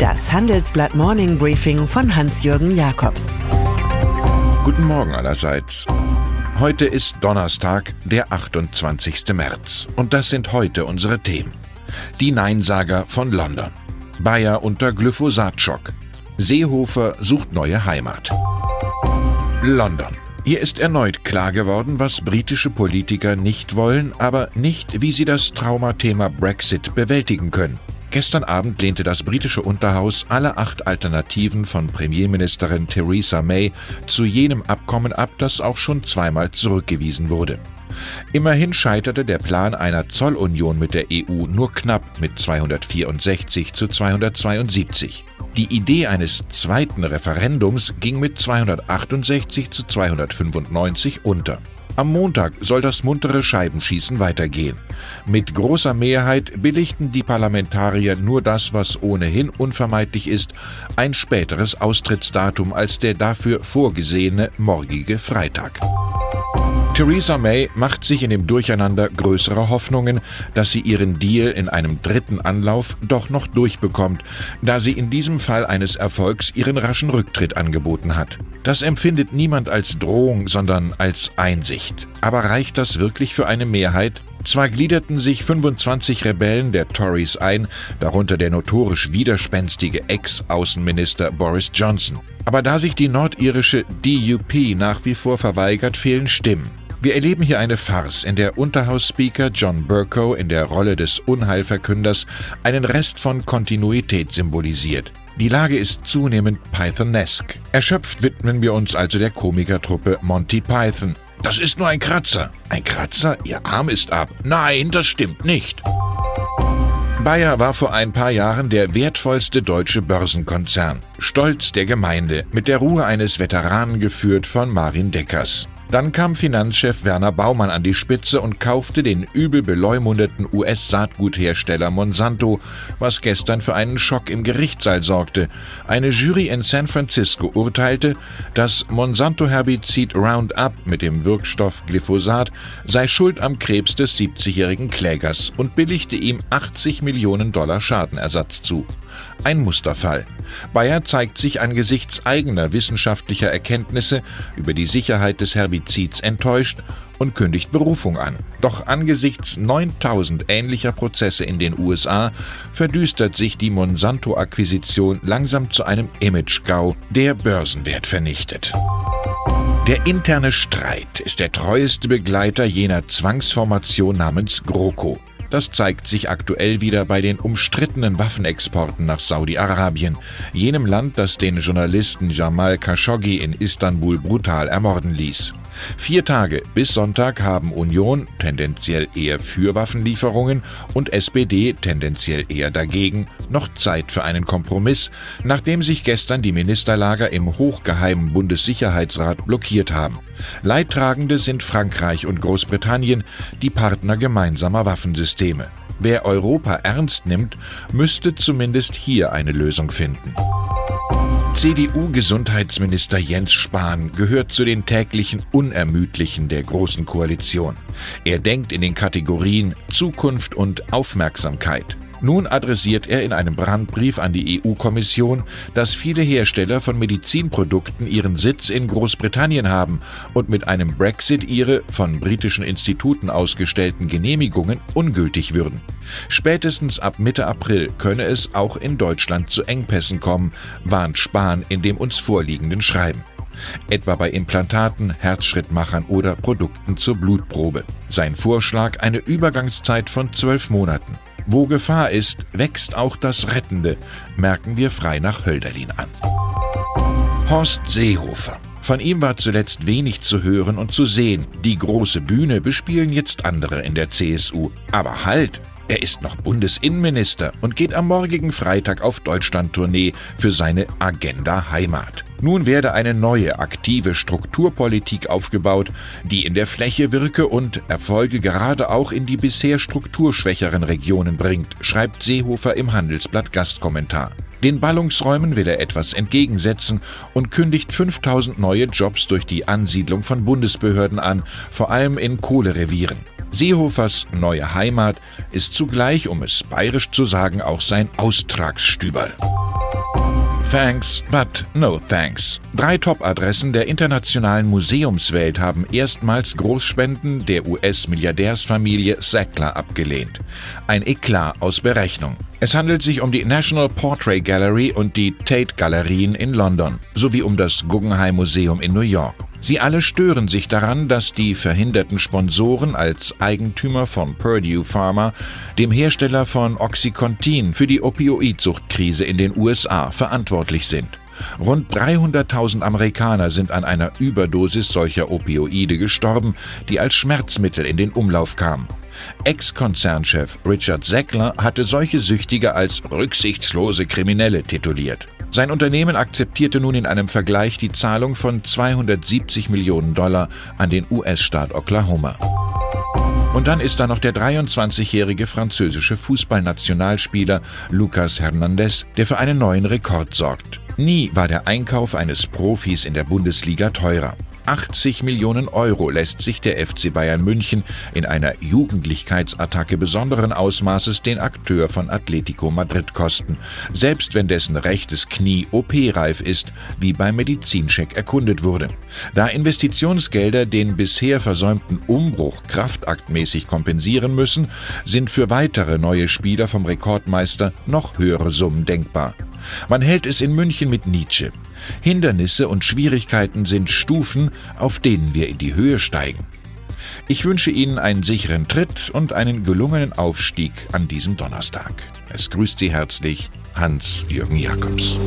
Das Handelsblatt Morning Briefing von Hans-Jürgen Jakobs. Guten Morgen allerseits. Heute ist Donnerstag, der 28. März. Und das sind heute unsere Themen. Die Neinsager von London. Bayer unter Glyphosatschock. Seehofer sucht neue Heimat. London. Hier ist erneut klar geworden, was britische Politiker nicht wollen, aber nicht, wie sie das Traumathema Brexit bewältigen können. Gestern Abend lehnte das britische Unterhaus alle acht Alternativen von Premierministerin Theresa May zu jenem Abkommen ab, das auch schon zweimal zurückgewiesen wurde. Immerhin scheiterte der Plan einer Zollunion mit der EU nur knapp mit 264 zu 272. Die Idee eines zweiten Referendums ging mit 268 zu 295 unter. Am Montag soll das muntere Scheibenschießen weitergehen. Mit großer Mehrheit billigten die Parlamentarier nur das, was ohnehin unvermeidlich ist, ein späteres Austrittsdatum als der dafür vorgesehene morgige Freitag. Theresa May macht sich in dem Durcheinander größere Hoffnungen, dass sie ihren Deal in einem dritten Anlauf doch noch durchbekommt, da sie in diesem Fall eines Erfolgs ihren raschen Rücktritt angeboten hat. Das empfindet niemand als Drohung, sondern als Einsicht. Aber reicht das wirklich für eine Mehrheit? Zwar gliederten sich 25 Rebellen der Tories ein, darunter der notorisch widerspenstige Ex-Außenminister Boris Johnson. Aber da sich die nordirische DUP nach wie vor verweigert, fehlen Stimmen. Wir erleben hier eine Farce, in der Unterhausspeaker John Burko in der Rolle des Unheilverkünders einen Rest von Kontinuität symbolisiert. Die Lage ist zunehmend Pythonesque. Erschöpft widmen wir uns also der Komikertruppe Monty Python. Das ist nur ein Kratzer. Ein Kratzer? Ihr Arm ist ab. Nein, das stimmt nicht. Bayer war vor ein paar Jahren der wertvollste deutsche Börsenkonzern. Stolz der Gemeinde, mit der Ruhe eines Veteranen geführt von Marin Deckers. Dann kam Finanzchef Werner Baumann an die Spitze und kaufte den übel beleumundeten US-Saatguthersteller Monsanto, was gestern für einen Schock im Gerichtssaal sorgte. Eine Jury in San Francisco urteilte, das Monsanto-Herbizid Roundup mit dem Wirkstoff Glyphosat sei schuld am Krebs des 70-jährigen Klägers und billigte ihm 80 Millionen Dollar Schadenersatz zu. Ein Musterfall. Bayer zeigt sich angesichts eigener wissenschaftlicher Erkenntnisse über die Sicherheit des Herbizids enttäuscht und kündigt Berufung an. Doch angesichts 9000 ähnlicher Prozesse in den USA verdüstert sich die Monsanto-Akquisition langsam zu einem Image-GAU, der Börsenwert vernichtet. Der interne Streit ist der treueste Begleiter jener Zwangsformation namens GroKo. Das zeigt sich aktuell wieder bei den umstrittenen Waffenexporten nach Saudi-Arabien, jenem Land, das den Journalisten Jamal Khashoggi in Istanbul brutal ermorden ließ. Vier Tage bis Sonntag haben Union tendenziell eher für Waffenlieferungen und SPD tendenziell eher dagegen noch Zeit für einen Kompromiss, nachdem sich gestern die Ministerlager im hochgeheimen Bundessicherheitsrat blockiert haben. Leidtragende sind Frankreich und Großbritannien, die Partner gemeinsamer Waffensysteme. Wer Europa ernst nimmt, müsste zumindest hier eine Lösung finden. CDU-Gesundheitsminister Jens Spahn gehört zu den täglichen Unermüdlichen der Großen Koalition. Er denkt in den Kategorien Zukunft und Aufmerksamkeit. Nun adressiert er in einem Brandbrief an die EU-Kommission, dass viele Hersteller von Medizinprodukten ihren Sitz in Großbritannien haben und mit einem Brexit ihre von britischen Instituten ausgestellten Genehmigungen ungültig würden. Spätestens ab Mitte April könne es auch in Deutschland zu Engpässen kommen, warnt Spahn in dem uns vorliegenden Schreiben etwa bei Implantaten, Herzschrittmachern oder Produkten zur Blutprobe. Sein Vorschlag eine Übergangszeit von zwölf Monaten. Wo Gefahr ist, wächst auch das Rettende, merken wir frei nach Hölderlin an. Horst Seehofer. Von ihm war zuletzt wenig zu hören und zu sehen. Die große Bühne bespielen jetzt andere in der CSU. Aber halt! Er ist noch Bundesinnenminister und geht am morgigen Freitag auf Deutschlandtournee für seine Agenda Heimat. Nun werde eine neue aktive Strukturpolitik aufgebaut, die in der Fläche wirke und Erfolge gerade auch in die bisher strukturschwächeren Regionen bringt, schreibt Seehofer im Handelsblatt Gastkommentar. Den Ballungsräumen will er etwas entgegensetzen und kündigt 5000 neue Jobs durch die Ansiedlung von Bundesbehörden an, vor allem in Kohlerevieren. Seehofers neue Heimat ist zugleich, um es bayerisch zu sagen, auch sein Austragsstüberl. Thanks, but no thanks. Drei Top-Adressen der internationalen Museumswelt haben erstmals Großspenden der US-Milliardärsfamilie Sackler abgelehnt. Ein Eklat aus Berechnung. Es handelt sich um die National Portrait Gallery und die Tate Galerien in London sowie um das Guggenheim Museum in New York. Sie alle stören sich daran, dass die verhinderten Sponsoren als Eigentümer von Purdue Pharma, dem Hersteller von Oxycontin für die Opioidsuchtkrise in den USA, verantwortlich sind. Rund 300.000 Amerikaner sind an einer Überdosis solcher Opioide gestorben, die als Schmerzmittel in den Umlauf kamen. Ex-Konzernchef Richard Sackler hatte solche Süchtige als rücksichtslose Kriminelle tituliert. Sein Unternehmen akzeptierte nun in einem Vergleich die Zahlung von 270 Millionen Dollar an den US-Staat Oklahoma. Und dann ist da noch der 23-jährige französische Fußballnationalspieler Lucas Hernandez, der für einen neuen Rekord sorgt. Nie war der Einkauf eines Profis in der Bundesliga teurer. 80 Millionen Euro lässt sich der FC Bayern München in einer Jugendlichkeitsattacke besonderen Ausmaßes den Akteur von Atletico Madrid kosten, selbst wenn dessen rechtes Knie OP-reif ist, wie beim Medizincheck erkundet wurde. Da Investitionsgelder den bisher versäumten Umbruch kraftaktmäßig kompensieren müssen, sind für weitere neue Spieler vom Rekordmeister noch höhere Summen denkbar. Man hält es in München mit Nietzsche. Hindernisse und Schwierigkeiten sind Stufen, auf denen wir in die Höhe steigen. Ich wünsche Ihnen einen sicheren Tritt und einen gelungenen Aufstieg an diesem Donnerstag. Es grüßt Sie herzlich Hans-Jürgen Jakobs.